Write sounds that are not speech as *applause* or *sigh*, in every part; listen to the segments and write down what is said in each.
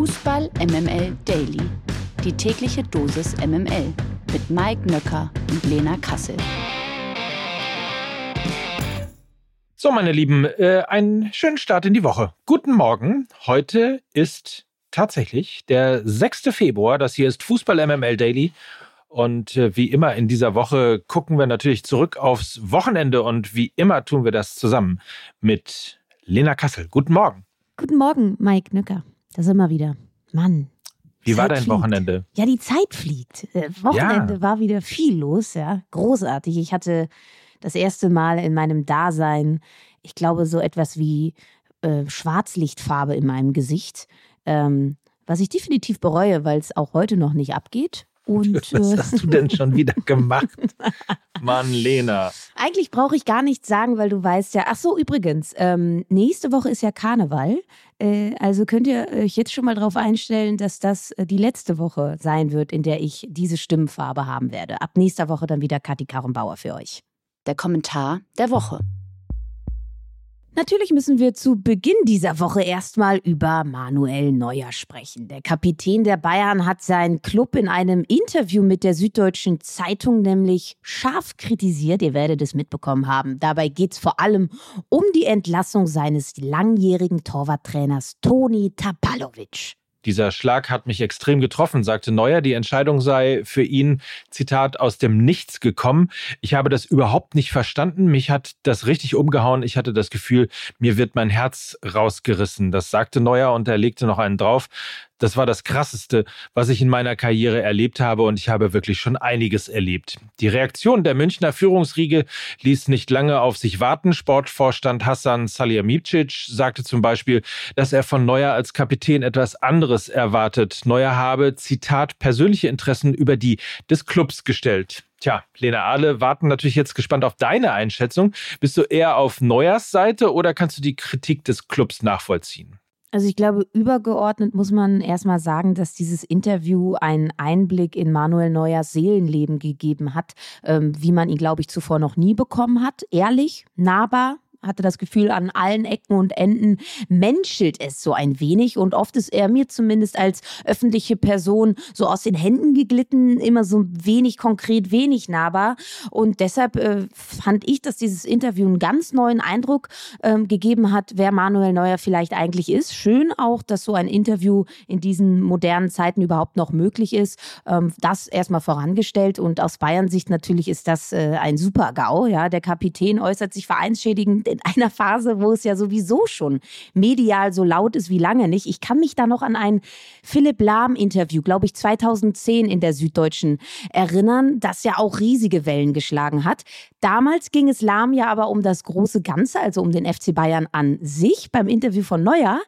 Fußball MML Daily. Die tägliche Dosis MML mit Mike Nöcker und Lena Kassel. So, meine Lieben, äh, einen schönen Start in die Woche. Guten Morgen. Heute ist tatsächlich der 6. Februar. Das hier ist Fußball MML Daily. Und äh, wie immer in dieser Woche gucken wir natürlich zurück aufs Wochenende und wie immer tun wir das zusammen mit Lena Kassel. Guten Morgen. Guten Morgen, Mike Nücker. Da sind wir wieder. Mann. Wie Zeit war dein fliegt. Wochenende? Ja, die Zeit fliegt. Äh, Wochenende Ja. war wieder viel los, ja. Großartig. Ich hatte das erste Mal in meinem Dasein, ich glaube, so etwas wie äh, Schwarzlichtfarbe in meinem Gesicht. Ähm, was ich definitiv bereue, weil es auch heute noch nicht abgeht. Und *laughs* Was hast du denn schon wieder *laughs* gemacht? Mann, Lena. Eigentlich brauche ich gar nichts sagen, weil du weißt ja. Ach so, übrigens, ähm, nächste Woche ist ja Karneval. Äh, also könnt ihr euch jetzt schon mal darauf einstellen, dass das äh, die letzte Woche sein wird, in der ich diese Stimmfarbe haben werde. Ab nächster Woche dann wieder Kathi Karrenbauer für euch. Der Kommentar der Woche. Natürlich müssen wir zu Beginn dieser Woche erstmal über Manuel Neuer sprechen. Der Kapitän der Bayern hat seinen Club in einem Interview mit der Süddeutschen Zeitung nämlich scharf kritisiert. Ihr werdet es mitbekommen haben. Dabei geht es vor allem um die Entlassung seines langjährigen Torwarttrainers Toni Tapalovic. Dieser Schlag hat mich extrem getroffen, sagte Neuer. Die Entscheidung sei für ihn, Zitat, aus dem Nichts gekommen. Ich habe das überhaupt nicht verstanden. Mich hat das richtig umgehauen. Ich hatte das Gefühl, mir wird mein Herz rausgerissen. Das sagte Neuer und er legte noch einen drauf. Das war das Krasseste, was ich in meiner Karriere erlebt habe und ich habe wirklich schon einiges erlebt. Die Reaktion der Münchner Führungsriege ließ nicht lange auf sich warten. Sportvorstand Hassan Salihamidzic sagte zum Beispiel, dass er von Neuer als Kapitän etwas anderes erwartet. Neuer habe, Zitat, persönliche Interessen über die des Clubs gestellt. Tja, Lena, alle warten natürlich jetzt gespannt auf deine Einschätzung. Bist du eher auf Neuers Seite oder kannst du die Kritik des Clubs nachvollziehen? Also ich glaube, übergeordnet muss man erstmal sagen, dass dieses Interview einen Einblick in Manuel Neuers Seelenleben gegeben hat, ähm, wie man ihn, glaube ich, zuvor noch nie bekommen hat. Ehrlich, nahbar, hatte das Gefühl, an allen Ecken und Enden menschelt es so ein wenig und oft ist er mir zumindest als öffentliche Person so aus den Händen geglitten, immer so wenig konkret, wenig nahbar und deshalb äh, fand ich, dass dieses Interview einen ganz neuen Eindruck ähm, gegeben hat, wer Manuel Neuer vielleicht eigentlich ist. Schön auch, dass so ein Interview in diesen modernen Zeiten überhaupt noch möglich ist. Ähm, das erstmal vorangestellt und aus Bayern-Sicht natürlich ist das äh, ein super GAU. Ja, der Kapitän äußert sich vereinsschädigend in einer Phase, wo es ja sowieso schon medial so laut ist wie lange nicht. Ich kann mich da noch an ein Philipp Lahm-Interview, glaube ich, 2010 in der Süddeutschen erinnern, das ja auch riesige Wellen geschlagen hat. Damals ging es Lahm ja aber um das große Ganze, also um den FC Bayern an sich. Beim Interview von Neuer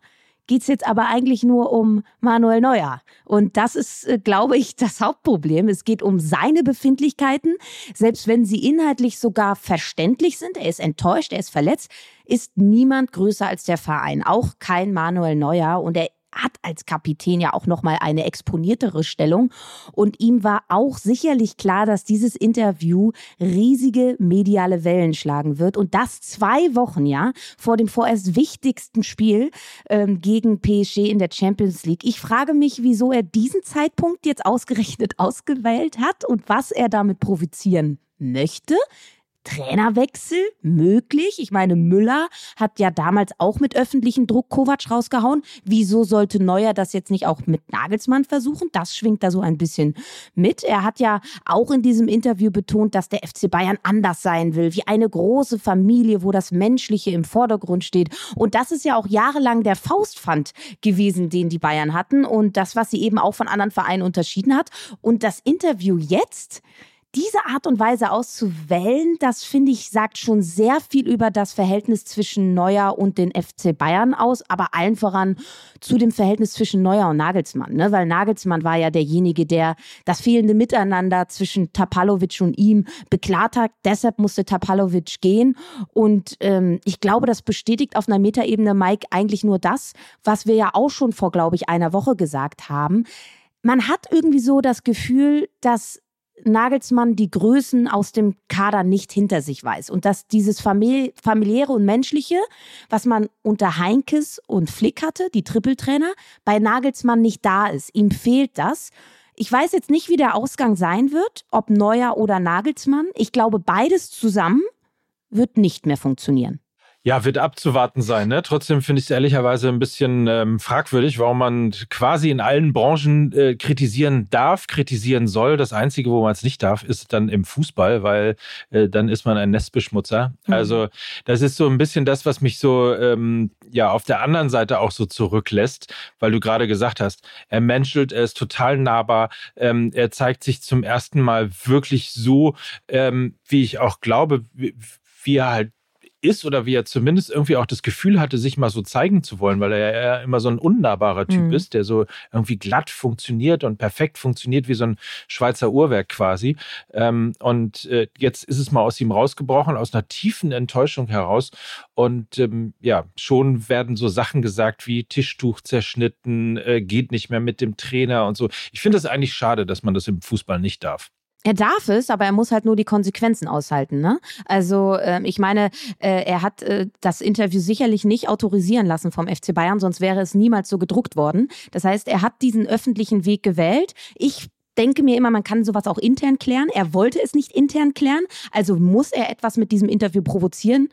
geht es jetzt aber eigentlich nur um Manuel Neuer. Und das ist, äh, glaube ich, das Hauptproblem. Es geht um seine Befindlichkeiten, selbst wenn sie inhaltlich sogar verständlich sind. Er ist enttäuscht, er ist verletzt, ist niemand größer als der Verein, auch kein Manuel Neuer. Und er hat als Kapitän ja auch noch mal eine exponiertere Stellung und ihm war auch sicherlich klar, dass dieses Interview riesige mediale Wellen schlagen wird und das zwei Wochen ja vor dem vorerst wichtigsten Spiel ähm, gegen PSG in der Champions League. Ich frage mich, wieso er diesen Zeitpunkt jetzt ausgerechnet ausgewählt hat und was er damit provozieren möchte. Trainerwechsel möglich? Ich meine, Müller hat ja damals auch mit öffentlichem Druck Kovac rausgehauen. Wieso sollte Neuer das jetzt nicht auch mit Nagelsmann versuchen? Das schwingt da so ein bisschen mit. Er hat ja auch in diesem Interview betont, dass der FC Bayern anders sein will, wie eine große Familie, wo das Menschliche im Vordergrund steht. Und das ist ja auch jahrelang der Faustpfand gewesen, den die Bayern hatten und das, was sie eben auch von anderen Vereinen unterschieden hat. Und das Interview jetzt, diese Art und Weise auszuwählen, das finde ich, sagt schon sehr viel über das Verhältnis zwischen Neuer und den FC Bayern aus, aber allen voran zu dem Verhältnis zwischen Neuer und Nagelsmann. Ne? Weil Nagelsmann war ja derjenige, der das fehlende Miteinander zwischen Tapalovic und ihm beklagt hat. Deshalb musste Tapalovic gehen. Und ähm, ich glaube, das bestätigt auf einer Metaebene, Mike, eigentlich nur das, was wir ja auch schon vor, glaube ich, einer Woche gesagt haben. Man hat irgendwie so das Gefühl, dass Nagelsmann die Größen aus dem Kader nicht hinter sich weiß und dass dieses famili familiäre und menschliche, was man unter Heinkes und Flick hatte, die Trippeltrainer, bei Nagelsmann nicht da ist. Ihm fehlt das. Ich weiß jetzt nicht, wie der Ausgang sein wird, ob Neuer oder Nagelsmann. Ich glaube, beides zusammen wird nicht mehr funktionieren. Ja, wird abzuwarten sein. Ne? Trotzdem finde ich es ehrlicherweise ein bisschen ähm, fragwürdig, warum man quasi in allen Branchen äh, kritisieren darf, kritisieren soll. Das Einzige, wo man es nicht darf, ist dann im Fußball, weil äh, dann ist man ein Nestbeschmutzer. Mhm. Also das ist so ein bisschen das, was mich so ähm, ja auf der anderen Seite auch so zurücklässt, weil du gerade gesagt hast, er menschelt, er ist total nahbar, ähm, er zeigt sich zum ersten Mal wirklich so, ähm, wie ich auch glaube, wie, wie er halt ist oder wie er zumindest irgendwie auch das Gefühl hatte, sich mal so zeigen zu wollen, weil er ja immer so ein unnahbarer Typ mhm. ist, der so irgendwie glatt funktioniert und perfekt funktioniert wie so ein Schweizer Uhrwerk quasi. Ähm, und äh, jetzt ist es mal aus ihm rausgebrochen, aus einer tiefen Enttäuschung heraus. Und ähm, ja, schon werden so Sachen gesagt wie Tischtuch zerschnitten, äh, geht nicht mehr mit dem Trainer und so. Ich finde es eigentlich schade, dass man das im Fußball nicht darf. Er darf es, aber er muss halt nur die Konsequenzen aushalten. Ne? Also äh, ich meine, äh, er hat äh, das Interview sicherlich nicht autorisieren lassen vom FC Bayern, sonst wäre es niemals so gedruckt worden. Das heißt, er hat diesen öffentlichen Weg gewählt. Ich denke mir immer, man kann sowas auch intern klären. Er wollte es nicht intern klären, also muss er etwas mit diesem Interview provozieren.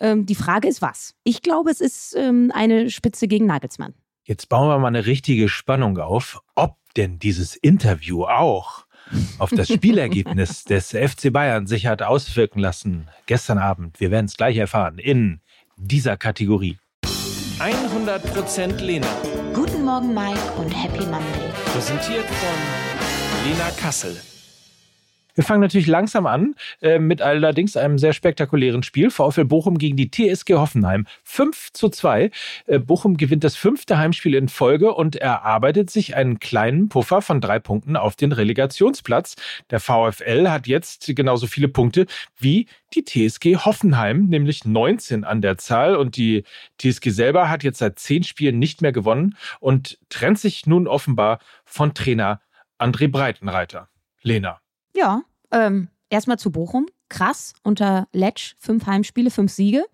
Ähm, die Frage ist was. Ich glaube, es ist ähm, eine Spitze gegen Nagelsmann. Jetzt bauen wir mal eine richtige Spannung auf, ob denn dieses Interview auch auf das Spielergebnis *laughs* des FC Bayern sich hat auswirken lassen gestern Abend. Wir werden es gleich erfahren in dieser Kategorie. 100% Lena. Guten Morgen, Mike und Happy Monday. Präsentiert von Lena Kassel. Wir fangen natürlich langsam an äh, mit allerdings einem sehr spektakulären Spiel. VfL Bochum gegen die TSG Hoffenheim. 5 zu 2. Äh, Bochum gewinnt das fünfte Heimspiel in Folge und erarbeitet sich einen kleinen Puffer von drei Punkten auf den Relegationsplatz. Der VfL hat jetzt genauso viele Punkte wie die TSG Hoffenheim, nämlich 19 an der Zahl. Und die TSG selber hat jetzt seit zehn Spielen nicht mehr gewonnen und trennt sich nun offenbar von Trainer André Breitenreiter. Lena. Ja, ähm, erstmal zu Bochum. Krass, unter Letsch fünf Heimspiele, fünf Siege.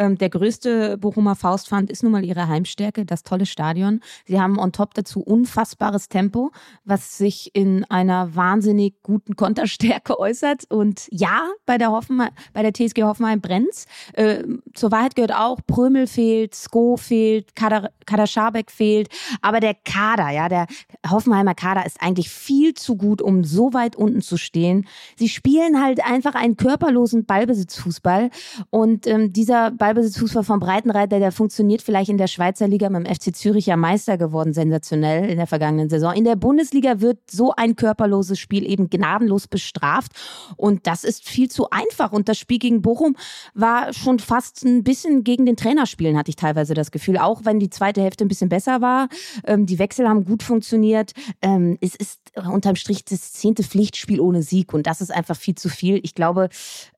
Ähm, der größte Bochumer Faustpfand ist nun mal ihre Heimstärke, das tolle Stadion. Sie haben on top dazu unfassbares Tempo, was sich in einer wahnsinnig guten Konterstärke äußert. Und ja, bei der, Hoffenheim, bei der TSG Hoffenheim brennt's. Äh, zur Wahrheit gehört auch, Prömel fehlt, Sko fehlt, Kader, Kader Schabek fehlt. Aber der Kader, ja, der Hoffenheimer Kader ist eigentlich viel zu gut, um so weit unten zu stehen. Sie spielen halt einfach einen körperlosen Ballbesitzfußball. Und ähm, dieser Ball Ballbesitzfußball vom Breitenreiter, der funktioniert vielleicht in der Schweizer Liga mit dem FC Zürich ja Meister geworden, sensationell in der vergangenen Saison. In der Bundesliga wird so ein körperloses Spiel eben gnadenlos bestraft und das ist viel zu einfach. Und das Spiel gegen Bochum war schon fast ein bisschen gegen den Trainer spielen, hatte ich teilweise das Gefühl. Auch wenn die zweite Hälfte ein bisschen besser war. Ähm, die Wechsel haben gut funktioniert. Ähm, es ist unterm Strich das zehnte Pflichtspiel ohne Sieg und das ist einfach viel zu viel. Ich glaube,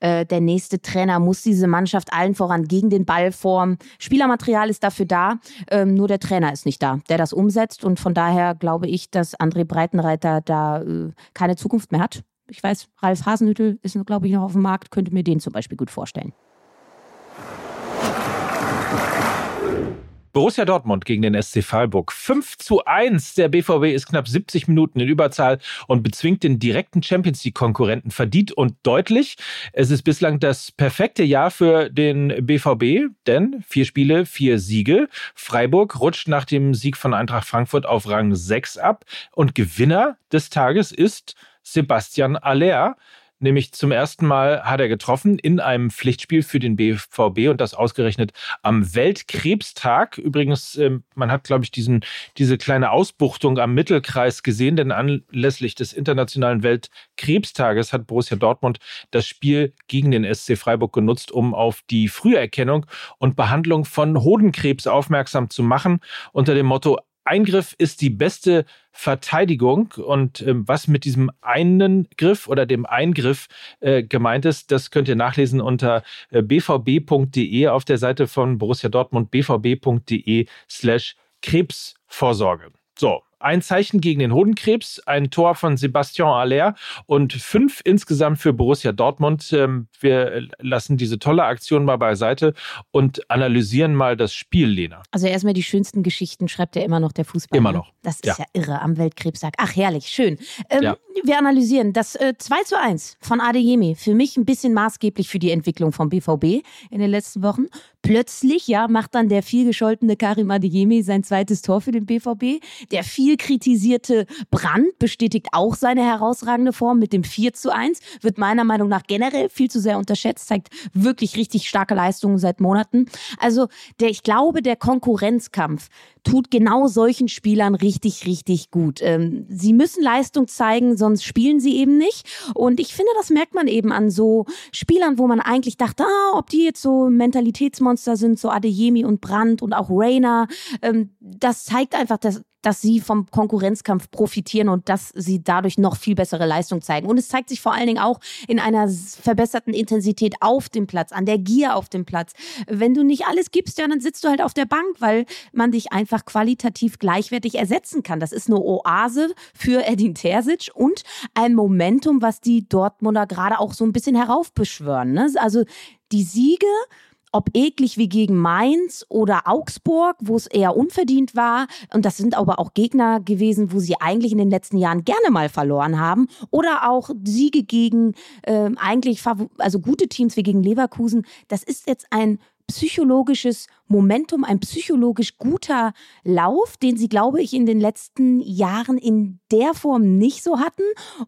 äh, der nächste Trainer muss diese Mannschaft allen voran gegen den Ball formen. Spielermaterial ist dafür da, ähm, nur der Trainer ist nicht da, der das umsetzt und von daher glaube ich, dass André Breitenreiter da äh, keine Zukunft mehr hat. Ich weiß, Ralf Hasenhüttel ist, glaube ich, noch auf dem Markt, könnte mir den zum Beispiel gut vorstellen. Borussia Dortmund gegen den SC Freiburg. 5 zu 1. Der BVB ist knapp 70 Minuten in Überzahl und bezwingt den direkten Champions League-Konkurrenten verdient und deutlich. Es ist bislang das perfekte Jahr für den BVB, denn vier Spiele, vier Siege. Freiburg rutscht nach dem Sieg von Eintracht Frankfurt auf Rang 6 ab und Gewinner des Tages ist Sebastian Aller. Nämlich zum ersten Mal hat er getroffen in einem Pflichtspiel für den BVB und das ausgerechnet am Weltkrebstag. Übrigens, ähm, man hat, glaube ich, diesen, diese kleine Ausbuchtung am Mittelkreis gesehen, denn anlässlich des Internationalen Weltkrebstages hat Borussia Dortmund das Spiel gegen den SC Freiburg genutzt, um auf die Früherkennung und Behandlung von Hodenkrebs aufmerksam zu machen, unter dem Motto Eingriff ist die beste Verteidigung. Und ähm, was mit diesem einen Griff oder dem Eingriff äh, gemeint ist, das könnt ihr nachlesen unter äh, bvb.de auf der Seite von Borussia Dortmund, bvb.de slash Krebsvorsorge. So, ein Zeichen gegen den Hodenkrebs, ein Tor von Sebastian Aller und fünf insgesamt für Borussia Dortmund. Ähm, wir lassen diese tolle Aktion mal beiseite und analysieren mal das Spiel, Lena. Also erstmal die schönsten Geschichten schreibt ja immer noch der Fußball. Immer noch. Das ist ja, ja irre am Weltkrebstag. Ach, herrlich, schön. Ähm, ja. Wir analysieren das äh, 2 zu 1 von Adeyemi. Für mich ein bisschen maßgeblich für die Entwicklung vom BVB in den letzten Wochen. Plötzlich, ja, macht dann der viel gescholtene Karim Adeyemi sein zweites Tor für den BVB. Der viel kritisierte Brand bestätigt auch seine herausragende Form mit dem 4 zu 1. Wird meiner Meinung nach generell viel zu sehr unterschätzt, zeigt wirklich richtig starke Leistungen seit Monaten. Also der, ich glaube, der Konkurrenzkampf tut genau solchen Spielern richtig, richtig gut. Ähm, sie müssen Leistung zeigen, sonst spielen sie eben nicht. Und ich finde, das merkt man eben an so Spielern, wo man eigentlich dachte, ah, ob die jetzt so Mentalitätsmonster sind, so Adeyemi und Brandt und auch Rainer. Ähm, das zeigt einfach, dass dass sie vom Konkurrenzkampf profitieren und dass sie dadurch noch viel bessere Leistung zeigen. Und es zeigt sich vor allen Dingen auch in einer verbesserten Intensität auf dem Platz, an der Gier auf dem Platz. Wenn du nicht alles gibst, ja, dann sitzt du halt auf der Bank, weil man dich einfach qualitativ gleichwertig ersetzen kann. Das ist eine Oase für Edin Terzic und ein Momentum, was die Dortmunder gerade auch so ein bisschen heraufbeschwören. Ne? Also die Siege ob eklig wie gegen Mainz oder Augsburg, wo es eher unverdient war. Und das sind aber auch Gegner gewesen, wo sie eigentlich in den letzten Jahren gerne mal verloren haben. Oder auch Siege gegen äh, eigentlich also gute Teams wie gegen Leverkusen. Das ist jetzt ein psychologisches Momentum, ein psychologisch guter Lauf, den sie, glaube ich, in den letzten Jahren in der Form nicht so hatten.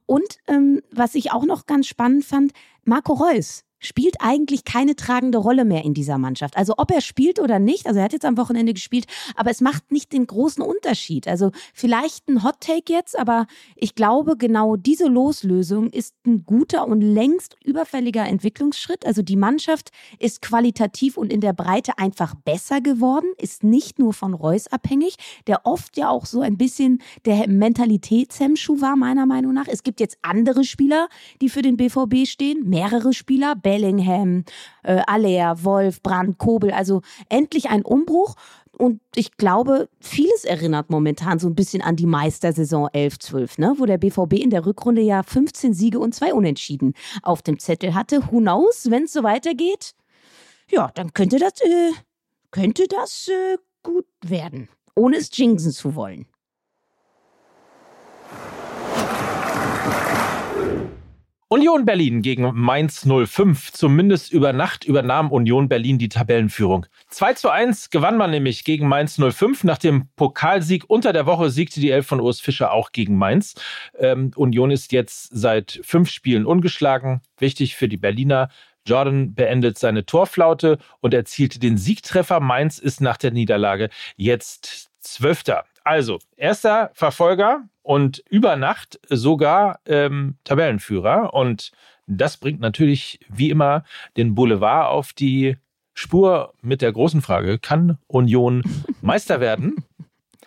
Und ähm, was ich auch noch ganz spannend fand, Marco Reus spielt eigentlich keine tragende Rolle mehr in dieser Mannschaft. Also ob er spielt oder nicht, also er hat jetzt am Wochenende gespielt, aber es macht nicht den großen Unterschied. Also vielleicht ein Hot Take jetzt, aber ich glaube, genau diese Loslösung ist ein guter und längst überfälliger Entwicklungsschritt. Also die Mannschaft ist qualitativ und in der Breite einfach besser geworden, ist nicht nur von Reus abhängig, der oft ja auch so ein bisschen der Mentalitätshemmschuh war, meiner Meinung nach. Es gibt jetzt andere Spieler, die für den BVB stehen, mehrere Spieler, Bellingham, äh, Aller, Wolf, Brand, Kobel. Also endlich ein Umbruch. Und ich glaube, vieles erinnert momentan so ein bisschen an die Meistersaison 11-12, ne? wo der BVB in der Rückrunde ja 15 Siege und zwei Unentschieden auf dem Zettel hatte. Who wenn es so weitergeht? Ja, dann könnte das, äh, könnte das äh, gut werden, ohne es jinxen zu wollen. Union Berlin gegen Mainz 05. Zumindest über Nacht übernahm Union Berlin die Tabellenführung. 2 zu 1 gewann man nämlich gegen Mainz 05. Nach dem Pokalsieg unter der Woche siegte die Elf von Urs Fischer auch gegen Mainz. Ähm, Union ist jetzt seit fünf Spielen ungeschlagen. Wichtig für die Berliner. Jordan beendet seine Torflaute und erzielte den Siegtreffer. Mainz ist nach der Niederlage jetzt Zwölfter. Also, erster Verfolger und über Nacht sogar ähm, Tabellenführer. Und das bringt natürlich wie immer den Boulevard auf die Spur mit der großen Frage, kann Union *laughs* Meister werden?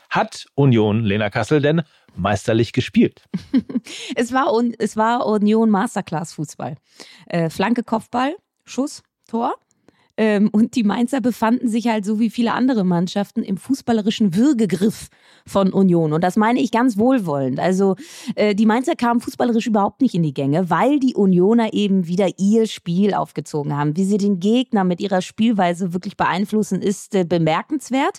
Hat Union Lena Kassel denn meisterlich gespielt? *laughs* es, war, es war Union Masterclass Fußball. Äh, Flanke, Kopfball, Schuss, Tor. Ähm, und die Mainzer befanden sich halt so wie viele andere Mannschaften im fußballerischen Würgegriff von Union. Und das meine ich ganz wohlwollend. Also äh, die Mainzer kamen fußballerisch überhaupt nicht in die Gänge, weil die Unioner eben wieder ihr Spiel aufgezogen haben. Wie sie den Gegner mit ihrer Spielweise wirklich beeinflussen, ist äh, bemerkenswert.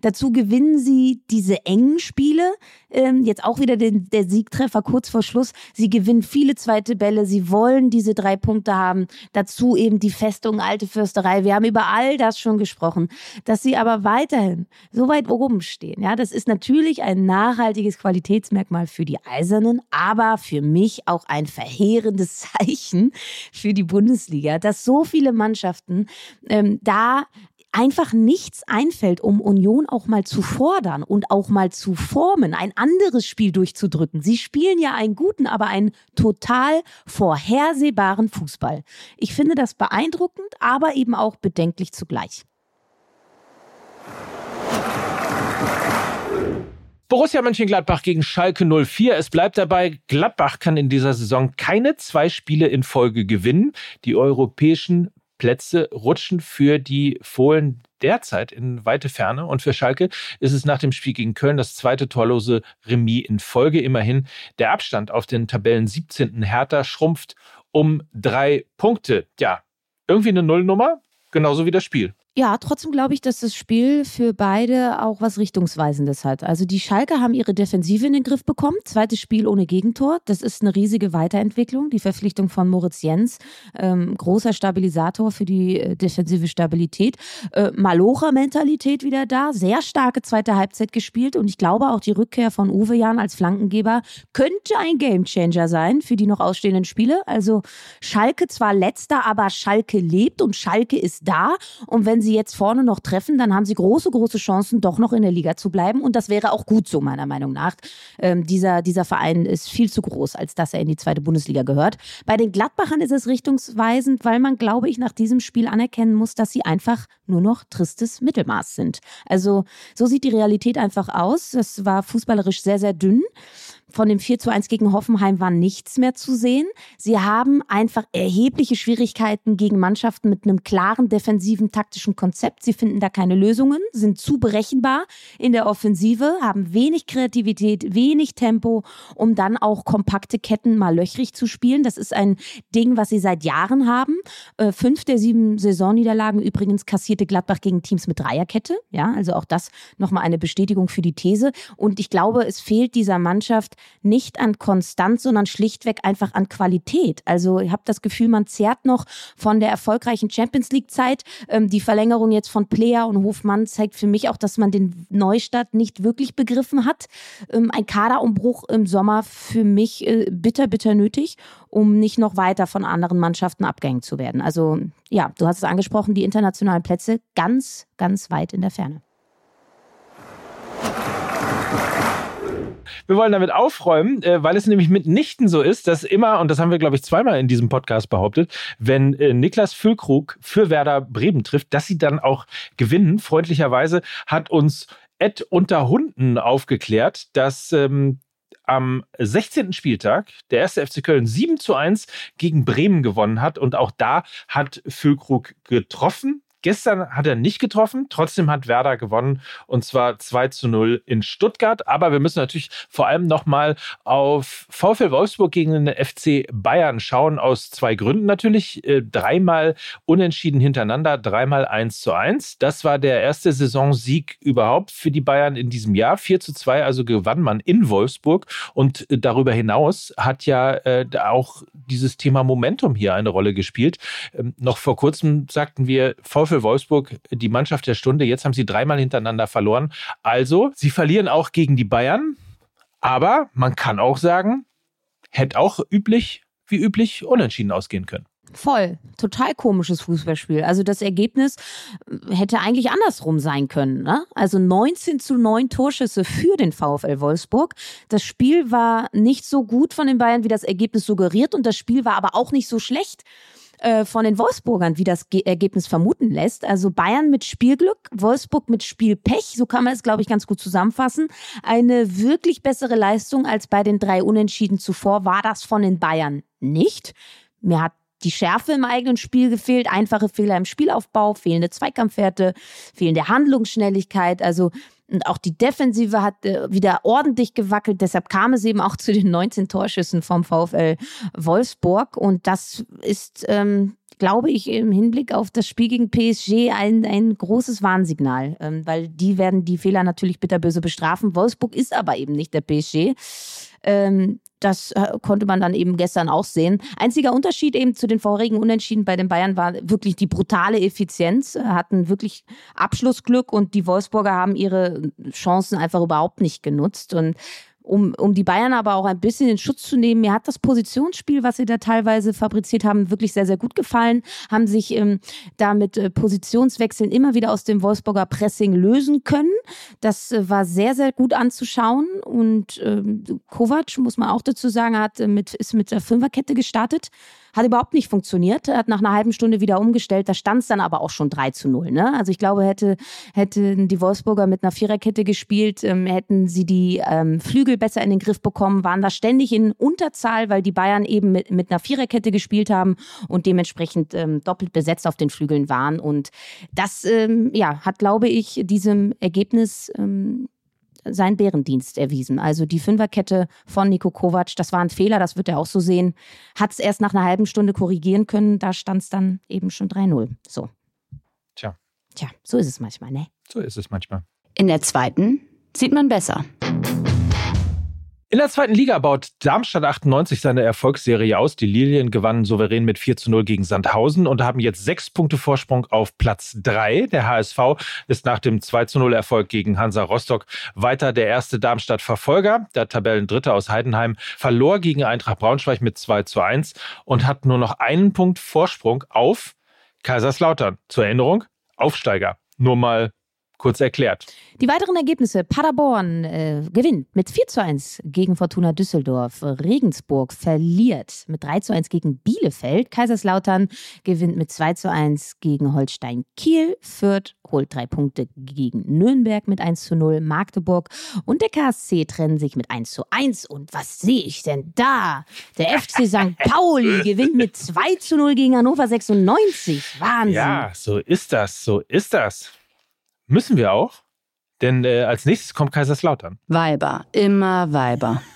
Dazu gewinnen sie diese engen Spiele. Ähm, jetzt auch wieder den, der Siegtreffer kurz vor Schluss. Sie gewinnen viele zweite Bälle. Sie wollen diese drei Punkte haben. Dazu eben die Festung Alte Fürsterei weil wir haben über all das schon gesprochen, dass sie aber weiterhin so weit oben stehen. Ja, das ist natürlich ein nachhaltiges Qualitätsmerkmal für die Eisernen, aber für mich auch ein verheerendes *laughs* Zeichen für die Bundesliga, dass so viele Mannschaften ähm, da einfach nichts einfällt, um Union auch mal zu fordern und auch mal zu formen, ein anderes Spiel durchzudrücken. Sie spielen ja einen guten, aber einen total vorhersehbaren Fußball. Ich finde das beeindruckend, aber eben auch bedenklich zugleich. Borussia Mönchengladbach gegen Schalke 04. Es bleibt dabei, Gladbach kann in dieser Saison keine zwei Spiele in Folge gewinnen. Die europäischen Plätze rutschen für die Fohlen derzeit in weite Ferne. Und für Schalke ist es nach dem Spiel gegen Köln das zweite torlose Remis in Folge. Immerhin der Abstand auf den Tabellen 17. Hertha schrumpft um drei Punkte. Ja, irgendwie eine Nullnummer, genauso wie das Spiel. Ja, trotzdem glaube ich, dass das Spiel für beide auch was Richtungsweisendes hat. Also die Schalke haben ihre Defensive in den Griff bekommen. Zweites Spiel ohne Gegentor. Das ist eine riesige Weiterentwicklung. Die Verpflichtung von Moritz Jens, ähm, großer Stabilisator für die äh, defensive Stabilität. Äh, Malocha-Mentalität wieder da. Sehr starke zweite Halbzeit gespielt. Und ich glaube auch die Rückkehr von Uwe Jan als Flankengeber könnte ein Gamechanger sein für die noch ausstehenden Spiele. Also Schalke zwar letzter, aber Schalke lebt und Schalke ist da. Und wenn sie jetzt vorne noch treffen, dann haben sie große, große Chancen, doch noch in der Liga zu bleiben. Und das wäre auch gut so, meiner Meinung nach. Ähm, dieser, dieser Verein ist viel zu groß, als dass er in die zweite Bundesliga gehört. Bei den Gladbachern ist es richtungsweisend, weil man, glaube ich, nach diesem Spiel anerkennen muss, dass sie einfach nur noch tristes Mittelmaß sind. Also so sieht die Realität einfach aus. Das war fußballerisch sehr, sehr dünn. Von dem 4 zu 1 gegen Hoffenheim war nichts mehr zu sehen. Sie haben einfach erhebliche Schwierigkeiten gegen Mannschaften mit einem klaren defensiven taktischen Konzept. Sie finden da keine Lösungen, sind zu berechenbar in der Offensive, haben wenig Kreativität, wenig Tempo, um dann auch kompakte Ketten mal löchrig zu spielen. Das ist ein Ding, was sie seit Jahren haben. Äh, fünf der sieben Saisonniederlagen übrigens kassierte Gladbach gegen Teams mit Dreierkette. Ja, also auch das nochmal eine Bestätigung für die These. Und ich glaube, es fehlt dieser Mannschaft nicht an Konstanz, sondern schlichtweg einfach an Qualität. Also ich habe das Gefühl, man zehrt noch von der erfolgreichen Champions League-Zeit. Ähm, die Verlängerung jetzt von Player und Hofmann zeigt für mich auch, dass man den Neustart nicht wirklich begriffen hat. Ähm, ein Kaderumbruch im Sommer für mich äh, bitter, bitter nötig, um nicht noch weiter von anderen Mannschaften abgehängt zu werden. Also ja, du hast es angesprochen, die internationalen Plätze ganz, ganz weit in der Ferne. Wir wollen damit aufräumen, äh, weil es nämlich mitnichten so ist, dass immer, und das haben wir, glaube ich, zweimal in diesem Podcast behauptet, wenn äh, Niklas Füllkrug für Werder Bremen trifft, dass sie dann auch gewinnen. Freundlicherweise hat uns Ed unter Hunden aufgeklärt, dass ähm, am 16. Spieltag der erste FC Köln 7 zu 1 gegen Bremen gewonnen hat. Und auch da hat Füllkrug getroffen. Gestern hat er nicht getroffen, trotzdem hat Werder gewonnen und zwar 2 zu 0 in Stuttgart. Aber wir müssen natürlich vor allem nochmal auf VfL Wolfsburg gegen den FC Bayern schauen, aus zwei Gründen natürlich. Äh, dreimal unentschieden hintereinander, dreimal 1 zu 1. Das war der erste Saisonsieg überhaupt für die Bayern in diesem Jahr. 4 zu 2, also gewann man in Wolfsburg. Und darüber hinaus hat ja äh, auch dieses Thema Momentum hier eine Rolle gespielt. Ähm, noch vor kurzem sagten wir, VfL VfL Wolfsburg die Mannschaft der Stunde. Jetzt haben sie dreimal hintereinander verloren. Also, sie verlieren auch gegen die Bayern. Aber man kann auch sagen, hätte auch üblich, wie üblich, unentschieden ausgehen können. Voll. Total komisches Fußballspiel. Also das Ergebnis hätte eigentlich andersrum sein können. Ne? Also 19 zu 9 Torschüsse für den VfL Wolfsburg. Das Spiel war nicht so gut von den Bayern, wie das Ergebnis suggeriert. Und das Spiel war aber auch nicht so schlecht äh, von den Wolfsburgern, wie das Ge Ergebnis vermuten lässt. Also Bayern mit Spielglück, Wolfsburg mit Spielpech, so kann man es, glaube ich, ganz gut zusammenfassen. Eine wirklich bessere Leistung als bei den drei Unentschieden zuvor war das von den Bayern nicht. Mir hat die Schärfe im eigenen Spiel gefehlt, einfache Fehler im Spielaufbau, fehlende Zweikampfwerte, fehlende Handlungsschnelligkeit. Also und auch die Defensive hat äh, wieder ordentlich gewackelt. Deshalb kam es eben auch zu den 19 Torschüssen vom VfL Wolfsburg. Und das ist, ähm, glaube ich, im Hinblick auf das Spiel gegen PSG ein, ein großes Warnsignal, ähm, weil die werden die Fehler natürlich bitterböse bestrafen. Wolfsburg ist aber eben nicht der PSG. Ähm, das äh, konnte man dann eben gestern auch sehen. Einziger Unterschied eben zu den vorigen Unentschieden bei den Bayern war wirklich die brutale Effizienz, äh, hatten wirklich Abschlussglück und die Wolfsburger haben ihre Chancen einfach überhaupt nicht genutzt. Und um, um die Bayern aber auch ein bisschen in Schutz zu nehmen. Mir hat das Positionsspiel, was sie da teilweise fabriziert haben, wirklich sehr, sehr gut gefallen. Haben sich ähm, da mit äh, Positionswechseln immer wieder aus dem Wolfsburger Pressing lösen können. Das äh, war sehr, sehr gut anzuschauen. Und ähm, Kovac, muss man auch dazu sagen, hat äh, mit, ist mit der Fünferkette gestartet. Hat überhaupt nicht funktioniert. Er hat nach einer halben Stunde wieder umgestellt. Da stand es dann aber auch schon 3 zu 0. Ne? Also ich glaube, hätte, hätten die Wolfsburger mit einer Viererkette gespielt, ähm, hätten sie die ähm, Flügel Flügel besser in den Griff bekommen, waren da ständig in Unterzahl, weil die Bayern eben mit, mit einer Viererkette gespielt haben und dementsprechend ähm, doppelt besetzt auf den Flügeln waren. Und das ähm, ja, hat, glaube ich, diesem Ergebnis ähm, seinen Bärendienst erwiesen. Also die Fünferkette von Nico Kovac, das war ein Fehler, das wird er auch so sehen. Hat es erst nach einer halben Stunde korrigieren können, da stand es dann eben schon 3-0. So. Tja. Tja, so ist es manchmal, ne? So ist es manchmal. In der zweiten sieht man besser. In der zweiten Liga baut Darmstadt 98 seine Erfolgsserie aus. Die Lilien gewannen souverän mit 4 zu 0 gegen Sandhausen und haben jetzt sechs Punkte Vorsprung auf Platz 3. Der HSV ist nach dem 2 zu 0 Erfolg gegen Hansa Rostock weiter der erste Darmstadt-Verfolger. Der Tabellendritte aus Heidenheim verlor gegen Eintracht Braunschweig mit 2 zu 1 und hat nur noch einen Punkt Vorsprung auf Kaiserslautern. Zur Erinnerung, Aufsteiger. Nur mal kurz erklärt. Die weiteren Ergebnisse. Paderborn äh, gewinnt mit 4 zu 1 gegen Fortuna Düsseldorf. Regensburg verliert mit 3 zu 1 gegen Bielefeld. Kaiserslautern gewinnt mit 2 zu 1 gegen Holstein Kiel. Fürth holt drei Punkte gegen Nürnberg mit 1 zu 0. Magdeburg und der KSC trennen sich mit 1 zu 1. Und was sehe ich denn da? Der FC St. *laughs* Pauli gewinnt mit 2 zu 0 gegen Hannover 96. Wahnsinn. Ja, so ist das, so ist das. Müssen wir auch, denn äh, als nächstes kommt Kaiserslautern. Weiber, immer Weiber. *laughs*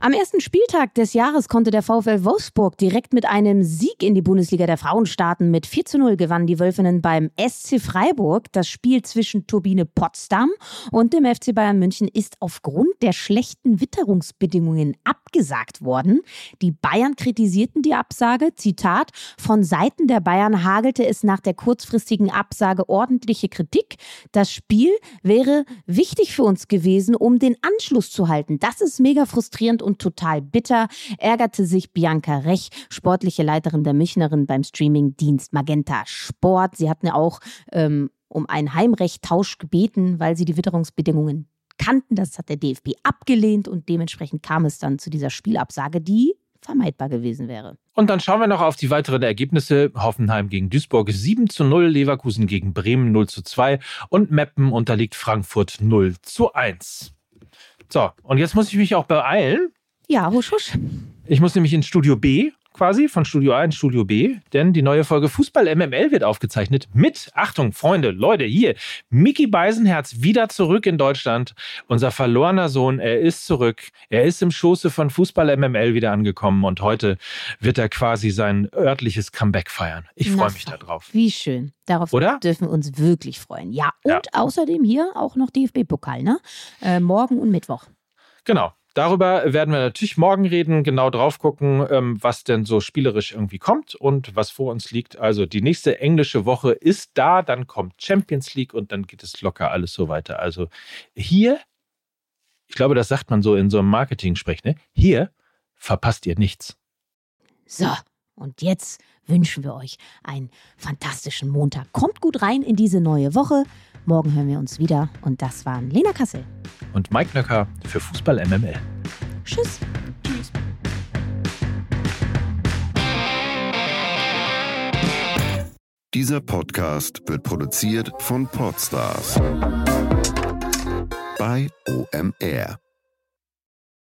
Am ersten Spieltag des Jahres konnte der VfL Wolfsburg direkt mit einem Sieg in die Bundesliga der Frauen starten. Mit 4 zu 0 gewannen die Wölfinnen beim SC Freiburg. Das Spiel zwischen Turbine Potsdam und dem FC Bayern München ist aufgrund der schlechten Witterungsbedingungen abgesagt worden. Die Bayern kritisierten die Absage. Zitat, von Seiten der Bayern hagelte es nach der kurzfristigen Absage ordentliche Kritik. Das Spiel wäre wichtig für uns gewesen, um den Anschluss zu halten. Das ist mega frustrierend und total bitter, ärgerte sich Bianca Rech, sportliche Leiterin der Münchnerin beim Streamingdienst Magenta Sport. Sie hatten ja auch ähm, um einen Heimrechttausch gebeten, weil sie die Witterungsbedingungen kannten. Das hat der DFB abgelehnt und dementsprechend kam es dann zu dieser Spielabsage, die vermeidbar gewesen wäre. Und dann schauen wir noch auf die weiteren Ergebnisse. Hoffenheim gegen Duisburg 7 zu 0, Leverkusen gegen Bremen 0 zu 2 und Meppen unterliegt Frankfurt 0 zu 1. So, und jetzt muss ich mich auch beeilen, ja, husch, husch. Ich muss nämlich ins Studio B quasi, von Studio A in Studio B, denn die neue Folge Fußball MML wird aufgezeichnet mit, Achtung, Freunde, Leute, hier, Mickey Beisenherz wieder zurück in Deutschland. Unser verlorener Sohn, er ist zurück. Er ist im Schoße von Fußball MML wieder angekommen und heute wird er quasi sein örtliches Comeback feiern. Ich freue mich darauf. Wie schön. Darauf Oder? dürfen wir uns wirklich freuen. Ja, und ja. außerdem hier auch noch DFB-Pokal, ne? Äh, morgen und Mittwoch. Genau. Darüber werden wir natürlich morgen reden, genau drauf gucken, ähm, was denn so spielerisch irgendwie kommt und was vor uns liegt. Also die nächste englische Woche ist da, dann kommt Champions League und dann geht es locker alles so weiter. Also hier, ich glaube, das sagt man so in so einem Marketing-Sprech, ne? Hier verpasst ihr nichts. So, und jetzt wünschen wir euch einen fantastischen Montag. Kommt gut rein in diese neue Woche. Morgen hören wir uns wieder. Und das waren Lena Kassel. Und Mike Nöcker für Fußball MML. Tschüss. Tschüss. Dieser Podcast wird produziert von Podstars bei OMR.